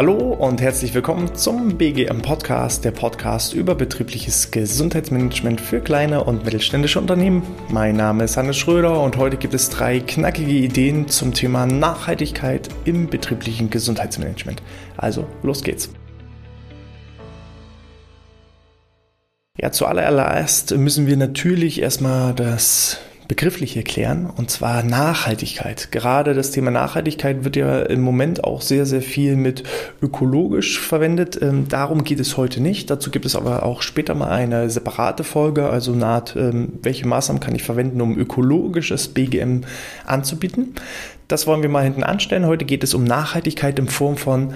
Hallo und herzlich willkommen zum BGM Podcast, der Podcast über betriebliches Gesundheitsmanagement für kleine und mittelständische Unternehmen. Mein Name ist Hannes Schröder und heute gibt es drei knackige Ideen zum Thema Nachhaltigkeit im betrieblichen Gesundheitsmanagement. Also, los geht's. Ja, zuallererst müssen wir natürlich erstmal das begrifflich erklären, und zwar Nachhaltigkeit. Gerade das Thema Nachhaltigkeit wird ja im Moment auch sehr, sehr viel mit ökologisch verwendet. Ähm, darum geht es heute nicht. Dazu gibt es aber auch später mal eine separate Folge, also naht, ähm, welche Maßnahmen kann ich verwenden, um ökologisches BGM anzubieten. Das wollen wir mal hinten anstellen. Heute geht es um Nachhaltigkeit in Form von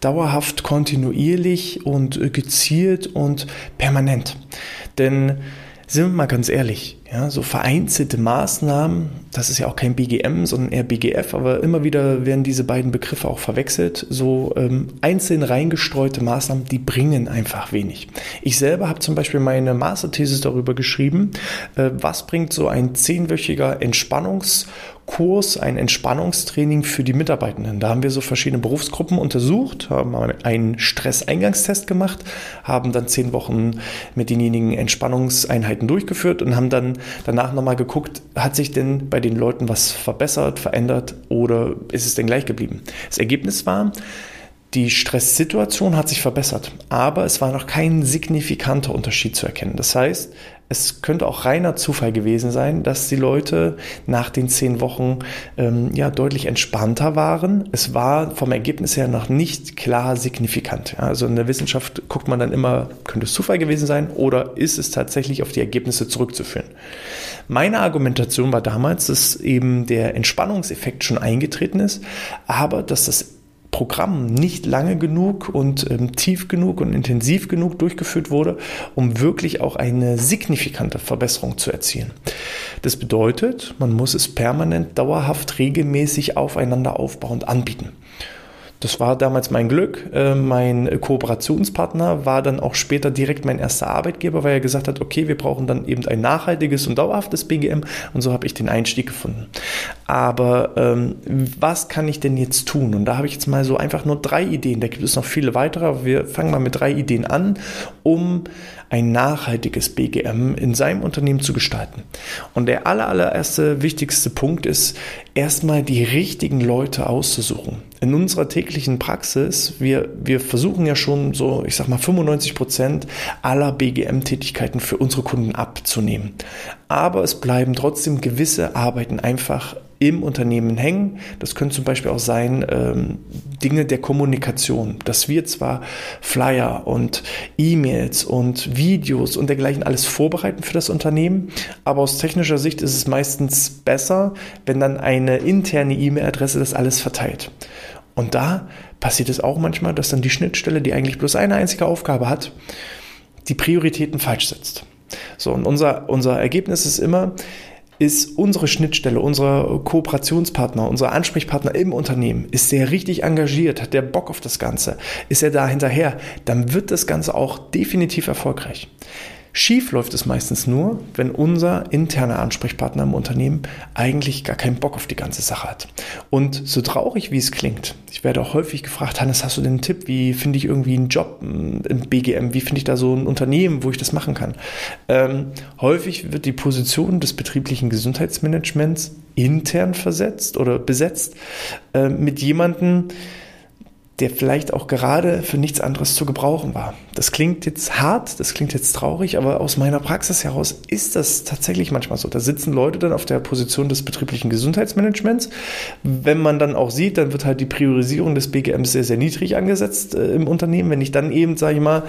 dauerhaft, kontinuierlich und gezielt und permanent. Denn sind wir mal ganz ehrlich, ja, so vereinzelte Maßnahmen, das ist ja auch kein BGM, sondern eher BGF, aber immer wieder werden diese beiden Begriffe auch verwechselt. So ähm, einzeln reingestreute Maßnahmen, die bringen einfach wenig. Ich selber habe zum Beispiel meine Masterthesis darüber geschrieben, äh, was bringt so ein zehnwöchiger Entspannungs- Kurs, ein Entspannungstraining für die Mitarbeitenden. Da haben wir so verschiedene Berufsgruppen untersucht, haben einen Stresseingangstest gemacht, haben dann zehn Wochen mit denjenigen Entspannungseinheiten durchgeführt und haben dann danach nochmal geguckt, hat sich denn bei den Leuten was verbessert, verändert oder ist es denn gleich geblieben? Das Ergebnis war, die Stresssituation hat sich verbessert, aber es war noch kein signifikanter Unterschied zu erkennen. Das heißt, es könnte auch reiner Zufall gewesen sein, dass die Leute nach den zehn Wochen ähm, ja deutlich entspannter waren. Es war vom Ergebnis her noch nicht klar signifikant. Also in der Wissenschaft guckt man dann immer, könnte es Zufall gewesen sein oder ist es tatsächlich auf die Ergebnisse zurückzuführen. Meine Argumentation war damals, dass eben der Entspannungseffekt schon eingetreten ist, aber dass das Programm nicht lange genug und ähm, tief genug und intensiv genug durchgeführt wurde, um wirklich auch eine signifikante Verbesserung zu erzielen. Das bedeutet, man muss es permanent, dauerhaft, regelmäßig aufeinander aufbauend anbieten. Das war damals mein Glück. Äh, mein Kooperationspartner war dann auch später direkt mein erster Arbeitgeber, weil er gesagt hat, okay, wir brauchen dann eben ein nachhaltiges und dauerhaftes BGM und so habe ich den Einstieg gefunden. Aber ähm, was kann ich denn jetzt tun? Und da habe ich jetzt mal so einfach nur drei Ideen. Da gibt es noch viele weitere, aber wir fangen mal mit drei Ideen an, um ein nachhaltiges BGM in seinem Unternehmen zu gestalten. Und der aller, allererste wichtigste Punkt ist, erstmal die richtigen Leute auszusuchen. In unserer täglichen Praxis, wir, wir versuchen ja schon so, ich sag mal, 95 Prozent aller BGM-Tätigkeiten für unsere Kunden abzunehmen. Aber es bleiben trotzdem gewisse Arbeiten einfach im Unternehmen hängen. Das können zum Beispiel auch sein ähm, Dinge der Kommunikation, dass wir zwar Flyer und E-Mails und Videos und dergleichen alles vorbereiten für das Unternehmen, aber aus technischer Sicht ist es meistens besser, wenn dann eine interne E-Mail-Adresse das alles verteilt. Und da passiert es auch manchmal, dass dann die Schnittstelle, die eigentlich bloß eine einzige Aufgabe hat, die Prioritäten falsch setzt. So, und unser, unser Ergebnis ist immer, ist unsere Schnittstelle, unser Kooperationspartner, unser Ansprechpartner im Unternehmen, ist der richtig engagiert, hat der Bock auf das Ganze, ist er da hinterher, dann wird das Ganze auch definitiv erfolgreich. Schief läuft es meistens nur, wenn unser interner Ansprechpartner im Unternehmen eigentlich gar keinen Bock auf die ganze Sache hat. Und so traurig wie es klingt, ich werde auch häufig gefragt, Hannes, hast du denn einen Tipp? Wie finde ich irgendwie einen Job im BGM? Wie finde ich da so ein Unternehmen, wo ich das machen kann? Ähm, häufig wird die Position des betrieblichen Gesundheitsmanagements intern versetzt oder besetzt äh, mit jemandem, der vielleicht auch gerade für nichts anderes zu gebrauchen war. Das klingt jetzt hart, das klingt jetzt traurig, aber aus meiner Praxis heraus ist das tatsächlich manchmal so. Da sitzen Leute dann auf der Position des betrieblichen Gesundheitsmanagements. Wenn man dann auch sieht, dann wird halt die Priorisierung des BGMs sehr, sehr niedrig angesetzt äh, im Unternehmen. Wenn ich dann eben, sage ich mal,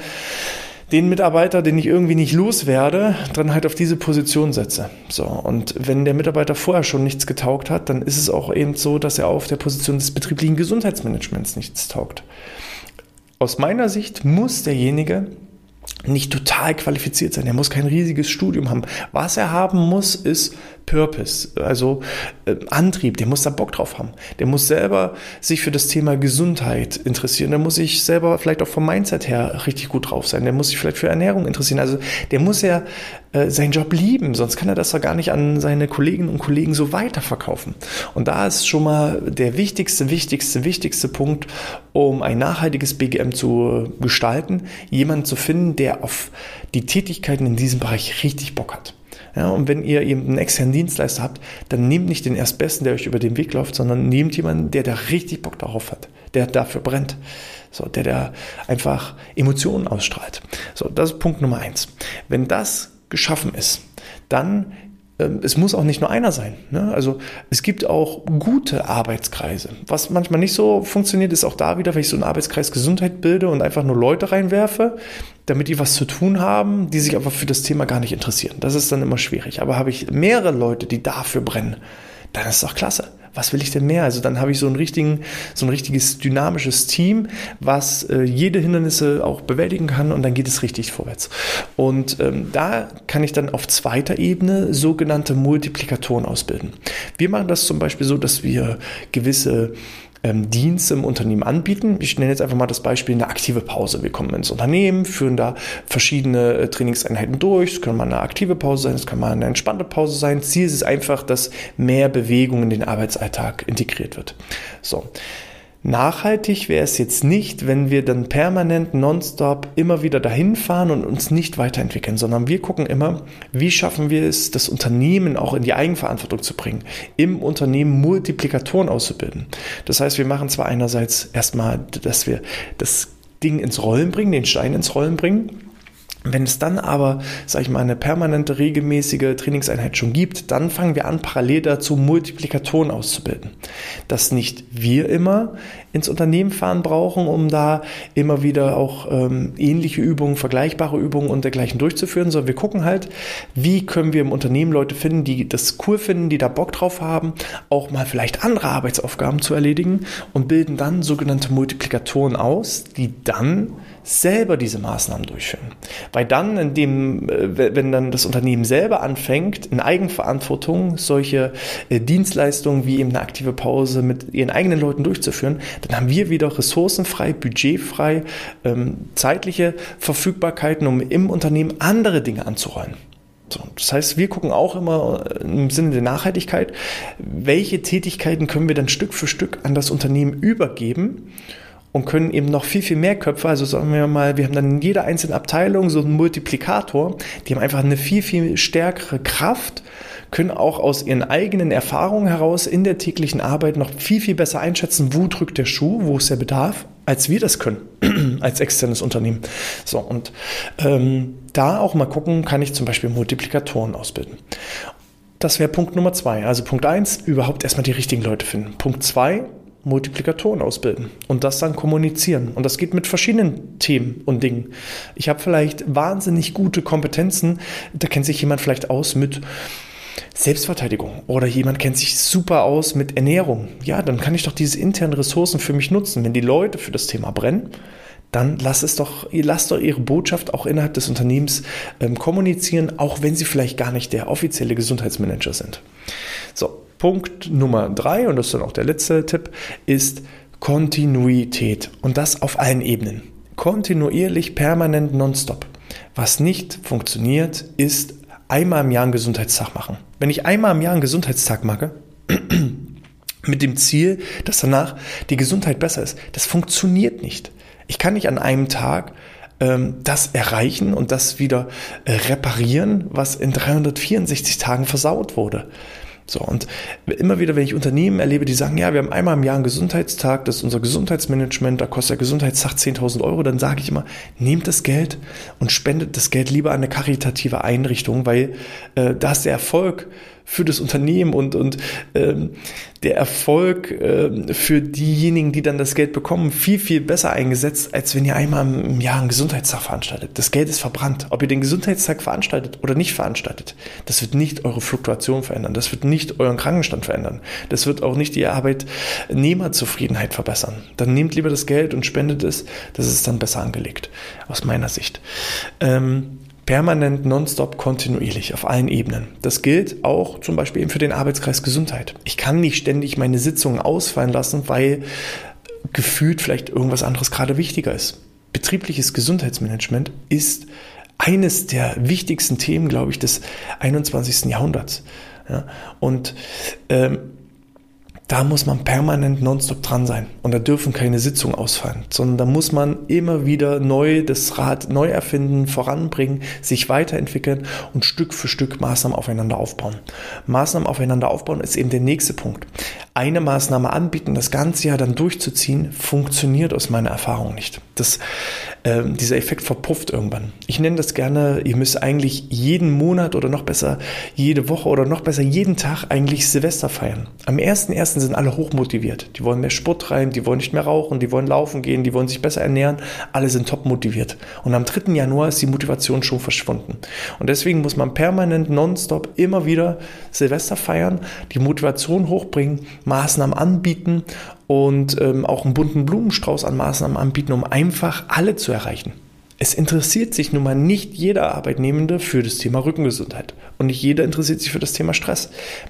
den Mitarbeiter, den ich irgendwie nicht loswerde, dann halt auf diese Position setze. So. Und wenn der Mitarbeiter vorher schon nichts getaugt hat, dann ist es auch eben so, dass er auf der Position des betrieblichen Gesundheitsmanagements nichts taugt. Aus meiner Sicht muss derjenige nicht total qualifiziert sein, der muss kein riesiges Studium haben. Was er haben muss, ist Purpose, also äh, Antrieb, der muss da Bock drauf haben. Der muss selber sich für das Thema Gesundheit interessieren. Der muss sich selber vielleicht auch vom Mindset her richtig gut drauf sein. Der muss sich vielleicht für Ernährung interessieren. Also der muss ja äh, seinen Job lieben, sonst kann er das doch gar nicht an seine Kolleginnen und Kollegen so weiterverkaufen. Und da ist schon mal der wichtigste, wichtigste, wichtigste Punkt, um ein nachhaltiges BGM zu gestalten, jemanden zu finden, der auf die Tätigkeiten in diesem Bereich richtig Bock hat. Ja, und wenn ihr eben einen externen Dienstleister habt, dann nehmt nicht den Erstbesten, der euch über den Weg läuft, sondern nehmt jemanden, der da richtig Bock darauf hat, der dafür brennt, so, der da einfach Emotionen ausstrahlt. So, das ist Punkt Nummer eins. Wenn das geschaffen ist, dann ähm, es muss auch nicht nur einer sein. Ne? Also es gibt auch gute Arbeitskreise. Was manchmal nicht so funktioniert, ist auch da wieder, wenn ich so einen Arbeitskreis Gesundheit bilde und einfach nur Leute reinwerfe, damit die was zu tun haben, die sich aber für das Thema gar nicht interessieren. Das ist dann immer schwierig. Aber habe ich mehrere Leute, die dafür brennen, dann ist es doch klasse was will ich denn mehr? Also dann habe ich so, einen richtigen, so ein richtiges dynamisches Team, was äh, jede Hindernisse auch bewältigen kann und dann geht es richtig vorwärts. Und ähm, da kann ich dann auf zweiter Ebene sogenannte Multiplikatoren ausbilden. Wir machen das zum Beispiel so, dass wir gewisse ähm, Dienste im Unternehmen anbieten. Ich nenne jetzt einfach mal das Beispiel eine aktive Pause. Wir kommen ins Unternehmen, führen da verschiedene äh, Trainingseinheiten durch. Es kann mal eine aktive Pause sein, es kann mal eine entspannte Pause sein. Ziel ist es einfach, dass mehr Bewegung in den Arbeitsalltag integriert wird. So. Nachhaltig wäre es jetzt nicht, wenn wir dann permanent nonstop immer wieder dahin fahren und uns nicht weiterentwickeln, sondern wir gucken immer, wie schaffen wir es, das Unternehmen auch in die Eigenverantwortung zu bringen, im Unternehmen Multiplikatoren auszubilden. Das heißt, wir machen zwar einerseits erstmal, dass wir das Ding ins Rollen bringen, den Stein ins Rollen bringen, wenn es dann aber, sage ich mal, eine permanente, regelmäßige Trainingseinheit schon gibt, dann fangen wir an, parallel dazu Multiplikatoren auszubilden. Dass nicht wir immer ins Unternehmen fahren brauchen, um da immer wieder auch ähm, ähnliche Übungen, vergleichbare Übungen und dergleichen durchzuführen, sondern wir gucken halt, wie können wir im Unternehmen Leute finden, die das cool finden, die da Bock drauf haben, auch mal vielleicht andere Arbeitsaufgaben zu erledigen und bilden dann sogenannte Multiplikatoren aus, die dann selber diese Maßnahmen durchführen. Weil dann, in dem, äh, wenn dann das Unternehmen selber anfängt, in Eigenverantwortung solche äh, Dienstleistungen wie eben eine aktive Pause mit ihren eigenen Leuten durchzuführen, dann haben wir wieder ressourcenfrei, budgetfrei, ähm, zeitliche Verfügbarkeiten, um im Unternehmen andere Dinge anzurollen. So, das heißt, wir gucken auch immer äh, im Sinne der Nachhaltigkeit, welche Tätigkeiten können wir dann Stück für Stück an das Unternehmen übergeben und können eben noch viel, viel mehr Köpfe, also sagen wir mal, wir haben dann in jeder einzelnen Abteilung so einen Multiplikator, die haben einfach eine viel, viel stärkere Kraft, können auch aus ihren eigenen Erfahrungen heraus in der täglichen Arbeit noch viel, viel besser einschätzen, wo drückt der Schuh, wo ist der Bedarf, als wir das können, als externes Unternehmen. So, und ähm, da auch mal gucken, kann ich zum Beispiel Multiplikatoren ausbilden. Das wäre Punkt Nummer zwei. Also Punkt eins, überhaupt erstmal die richtigen Leute finden. Punkt zwei, Multiplikatoren ausbilden und das dann kommunizieren. Und das geht mit verschiedenen Themen und Dingen. Ich habe vielleicht wahnsinnig gute Kompetenzen, da kennt sich jemand vielleicht aus mit Selbstverteidigung oder jemand kennt sich super aus mit Ernährung. Ja, dann kann ich doch diese internen Ressourcen für mich nutzen. Wenn die Leute für das Thema brennen, dann lasst es doch, lasst doch ihre Botschaft auch innerhalb des Unternehmens ähm, kommunizieren, auch wenn sie vielleicht gar nicht der offizielle Gesundheitsmanager sind. So, Punkt Nummer drei, und das ist dann auch der letzte Tipp, ist Kontinuität. Und das auf allen Ebenen. Kontinuierlich, permanent, nonstop. Was nicht funktioniert, ist einmal im Jahr einen Gesundheitstag machen. Wenn ich einmal im Jahr einen Gesundheitstag mache, mit dem Ziel, dass danach die Gesundheit besser ist, das funktioniert nicht. Ich kann nicht an einem Tag ähm, das erreichen und das wieder äh, reparieren, was in 364 Tagen versaut wurde. So, und immer wieder, wenn ich Unternehmen erlebe, die sagen, ja, wir haben einmal im Jahr einen Gesundheitstag, das ist unser Gesundheitsmanagement, da kostet der Gesundheitstag 10.000 Euro, dann sage ich immer, nehmt das Geld und spendet das Geld lieber an eine karitative Einrichtung, weil äh, da ist der Erfolg für das Unternehmen und, und ähm, der Erfolg äh, für diejenigen, die dann das Geld bekommen, viel, viel besser eingesetzt, als wenn ihr einmal im Jahr einen Gesundheitstag veranstaltet. Das Geld ist verbrannt. Ob ihr den Gesundheitstag veranstaltet oder nicht veranstaltet, das wird nicht eure Fluktuation verändern. Das wird nicht euren Krankenstand verändern. Das wird auch nicht die Arbeitnehmerzufriedenheit verbessern. Dann nehmt lieber das Geld und spendet es. Das ist dann besser angelegt, aus meiner Sicht. Ähm, permanent, nonstop, kontinuierlich auf allen Ebenen. Das gilt auch zum Beispiel eben für den Arbeitskreis Gesundheit. Ich kann nicht ständig meine Sitzungen ausfallen lassen, weil gefühlt vielleicht irgendwas anderes gerade wichtiger ist. Betriebliches Gesundheitsmanagement ist eines der wichtigsten Themen, glaube ich, des 21. Jahrhunderts. Ja, und ähm, da muss man permanent nonstop dran sein. Und da dürfen keine Sitzungen ausfallen, sondern da muss man immer wieder neu das Rad neu erfinden, voranbringen, sich weiterentwickeln und Stück für Stück Maßnahmen aufeinander aufbauen. Maßnahmen aufeinander aufbauen ist eben der nächste Punkt. Eine Maßnahme anbieten, das ganze Jahr dann durchzuziehen, funktioniert aus meiner Erfahrung nicht. Das, äh, dieser Effekt verpufft irgendwann. Ich nenne das gerne, ihr müsst eigentlich jeden Monat oder noch besser jede Woche oder noch besser jeden Tag eigentlich Silvester feiern. Am 1.1 meisten sind alle hochmotiviert. Die wollen mehr Sport treiben, die wollen nicht mehr rauchen, die wollen laufen gehen, die wollen sich besser ernähren. Alle sind top motiviert. Und am 3. Januar ist die Motivation schon verschwunden. Und deswegen muss man permanent nonstop immer wieder Silvester feiern, die Motivation hochbringen, Maßnahmen anbieten und ähm, auch einen bunten Blumenstrauß an Maßnahmen anbieten, um einfach alle zu erreichen. Es interessiert sich nun mal nicht jeder Arbeitnehmende für das Thema Rückengesundheit. Und nicht jeder interessiert sich für das Thema Stress.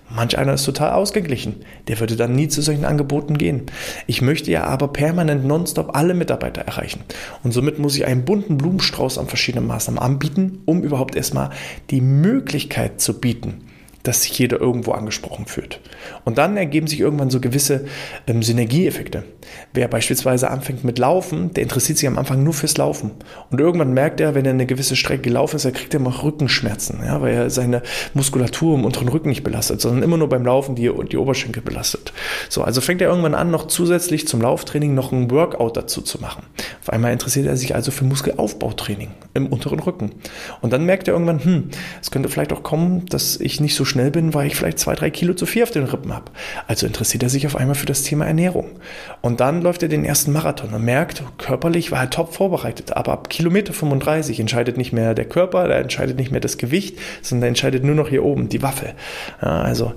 Manch einer ist total ausgeglichen. Der würde dann nie zu solchen Angeboten gehen. Ich möchte ja aber permanent nonstop alle Mitarbeiter erreichen. Und somit muss ich einen bunten Blumenstrauß an verschiedenen Maßnahmen anbieten, um überhaupt erstmal die Möglichkeit zu bieten, dass sich jeder irgendwo angesprochen fühlt. Und dann ergeben sich irgendwann so gewisse ähm, Synergieeffekte. Wer beispielsweise anfängt mit Laufen, der interessiert sich am Anfang nur fürs Laufen. Und irgendwann merkt er, wenn er eine gewisse Strecke gelaufen ist, er kriegt immer Rückenschmerzen, ja, weil er seine Muskulatur im unteren Rücken nicht belastet, sondern immer nur beim Laufen die, die Oberschenkel belastet. So, also fängt er irgendwann an, noch zusätzlich zum Lauftraining noch ein Workout dazu zu machen. Auf einmal interessiert er sich also für Muskelaufbautraining im unteren Rücken. Und dann merkt er irgendwann, hm, es könnte vielleicht auch kommen, dass ich nicht so schnell schnell bin, weil ich vielleicht zwei, drei Kilo zu viel auf den Rippen habe. Also interessiert er sich auf einmal für das Thema Ernährung. Und dann läuft er den ersten Marathon und merkt, körperlich war er top vorbereitet. Aber ab Kilometer 35 entscheidet nicht mehr der Körper, da entscheidet nicht mehr das Gewicht, sondern entscheidet nur noch hier oben die Waffe. Ja, also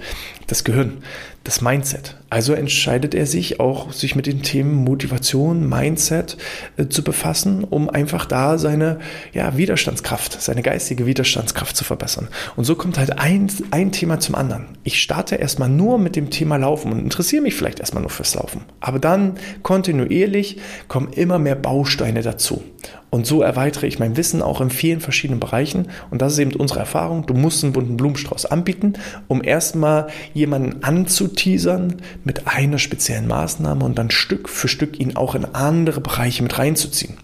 das Gehirn das Mindset. Also entscheidet er sich auch, sich mit den Themen Motivation, Mindset äh, zu befassen, um einfach da seine ja, Widerstandskraft, seine geistige Widerstandskraft zu verbessern. Und so kommt halt ein, ein Thema zum anderen. Ich starte erstmal nur mit dem Thema Laufen und interessiere mich vielleicht erstmal nur fürs Laufen. Aber dann kontinuierlich kommen immer mehr Bausteine dazu. Und so erweitere ich mein Wissen auch in vielen verschiedenen Bereichen. Und das ist eben unsere Erfahrung. Du musst einen bunten Blumenstrauß anbieten, um erstmal jemanden anzuteasern mit einer speziellen Maßnahme und dann Stück für Stück ihn auch in andere Bereiche mit reinzuziehen.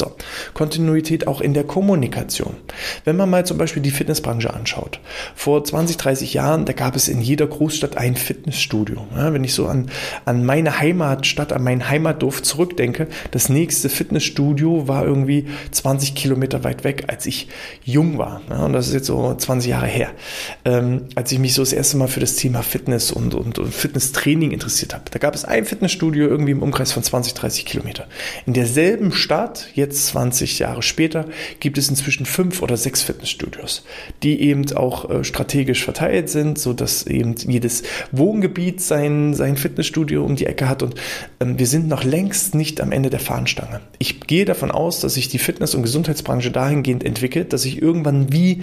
So, Kontinuität auch in der Kommunikation. Wenn man mal zum Beispiel die Fitnessbranche anschaut. Vor 20, 30 Jahren, da gab es in jeder Großstadt ein Fitnessstudio. Ja, wenn ich so an, an meine Heimatstadt, an meinen Heimatdorf zurückdenke, das nächste Fitnessstudio war irgendwie 20 Kilometer weit weg, als ich jung war. Ja, und das ist jetzt so 20 Jahre her. Ähm, als ich mich so das erste Mal für das Thema Fitness und, und, und Fitnesstraining interessiert habe. Da gab es ein Fitnessstudio irgendwie im Umkreis von 20, 30 Kilometer. In derselben Stadt, jetzt jetzt 20 Jahre später, gibt es inzwischen fünf oder sechs Fitnessstudios, die eben auch äh, strategisch verteilt sind, so dass eben jedes Wohngebiet sein, sein Fitnessstudio um die Ecke hat und ähm, wir sind noch längst nicht am Ende der Fahnenstange. Ich gehe davon aus, dass sich die Fitness- und Gesundheitsbranche dahingehend entwickelt, dass ich irgendwann wie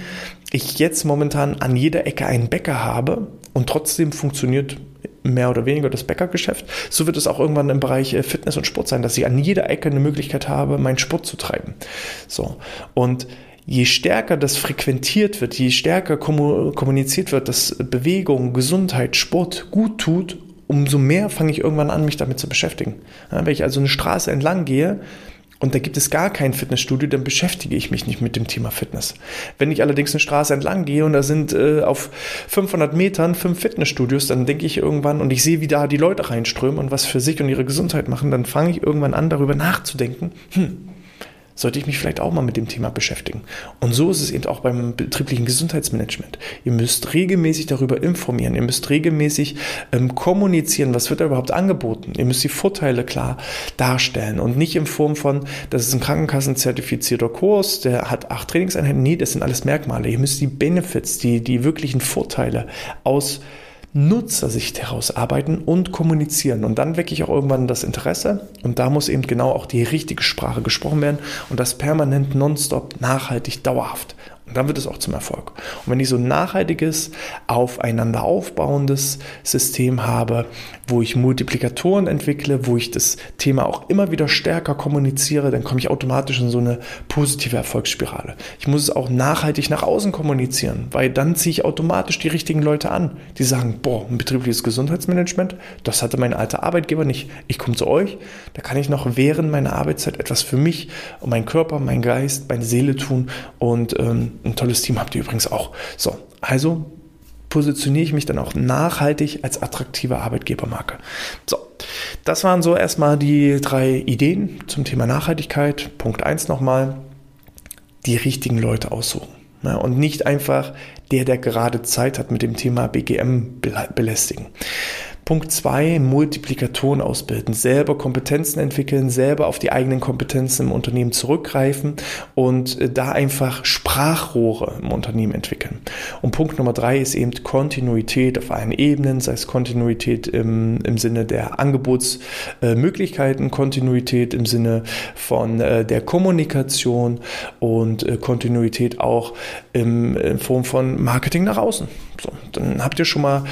ich jetzt momentan an jeder Ecke einen Bäcker habe und trotzdem funktioniert mehr oder weniger das Bäckergeschäft. So wird es auch irgendwann im Bereich äh, Fitness und Sport sein, dass ich an jeder Ecke eine Möglichkeit habe, meinen Sport zu treiben. So. Und je stärker das frequentiert wird, je stärker kommuniziert wird, dass Bewegung, Gesundheit, Sport gut tut, umso mehr fange ich irgendwann an, mich damit zu beschäftigen. Wenn ich also eine Straße entlang gehe, und da gibt es gar kein Fitnessstudio, dann beschäftige ich mich nicht mit dem Thema Fitness. Wenn ich allerdings eine Straße entlang gehe und da sind äh, auf 500 Metern fünf Fitnessstudios, dann denke ich irgendwann und ich sehe, wie da die Leute reinströmen und was für sich und ihre Gesundheit machen, dann fange ich irgendwann an, darüber nachzudenken, hm, sollte ich mich vielleicht auch mal mit dem Thema beschäftigen. Und so ist es eben auch beim betrieblichen Gesundheitsmanagement. Ihr müsst regelmäßig darüber informieren, ihr müsst regelmäßig ähm, kommunizieren, was wird da überhaupt angeboten. Ihr müsst die Vorteile klar darstellen und nicht in Form von, das ist ein Krankenkassenzertifizierter Kurs, der hat acht Trainingseinheiten. Nee, das sind alles Merkmale. Ihr müsst die Benefits, die, die wirklichen Vorteile aus Nutzersicht herausarbeiten und kommunizieren. Und dann wecke ich auch irgendwann das Interesse. Und da muss eben genau auch die richtige Sprache gesprochen werden und das permanent, nonstop, nachhaltig, dauerhaft. Und dann wird es auch zum Erfolg. Und wenn ich so ein nachhaltiges, aufeinander aufbauendes System habe, wo ich Multiplikatoren entwickle, wo ich das Thema auch immer wieder stärker kommuniziere, dann komme ich automatisch in so eine positive Erfolgsspirale. Ich muss es auch nachhaltig nach außen kommunizieren, weil dann ziehe ich automatisch die richtigen Leute an, die sagen, boah, ein betriebliches Gesundheitsmanagement, das hatte mein alter Arbeitgeber nicht. Ich komme zu euch, da kann ich noch während meiner Arbeitszeit etwas für mich und meinen Körper, meinen Geist, meine Seele tun und ähm, ein tolles Team habt ihr übrigens auch. So, also positioniere ich mich dann auch nachhaltig als attraktive Arbeitgebermarke. So, das waren so erstmal die drei Ideen zum Thema Nachhaltigkeit. Punkt 1 nochmal, die richtigen Leute aussuchen. Ja, ne, und nicht einfach der, der gerade Zeit hat, mit dem Thema BGM belästigen. Punkt zwei, Multiplikatoren ausbilden, selber Kompetenzen entwickeln, selber auf die eigenen Kompetenzen im Unternehmen zurückgreifen und äh, da einfach Sprachrohre im Unternehmen entwickeln. Und Punkt Nummer drei ist eben Kontinuität auf allen Ebenen, sei es Kontinuität im, im Sinne der Angebotsmöglichkeiten, Kontinuität im Sinne von äh, der Kommunikation und äh, Kontinuität auch im, in Form von Marketing nach außen. So, dann habt ihr schon mal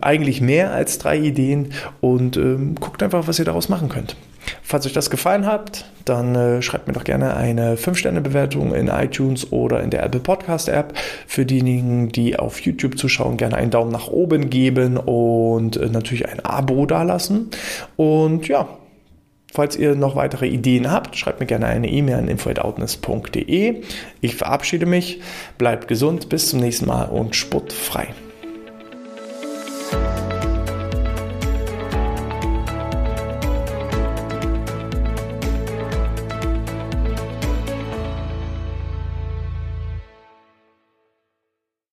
eigentlich mehr als drei Ideen und ähm, guckt einfach, was ihr daraus machen könnt. Falls euch das gefallen hat, dann äh, schreibt mir doch gerne eine 5-Sterne-Bewertung in iTunes oder in der Apple Podcast App. Für diejenigen, die auf YouTube zuschauen, gerne einen Daumen nach oben geben und äh, natürlich ein Abo dalassen. Und ja, Falls ihr noch weitere Ideen habt, schreibt mir gerne eine E-Mail an info.outness.de. Ich verabschiede mich, bleibt gesund, bis zum nächsten Mal und sportfrei.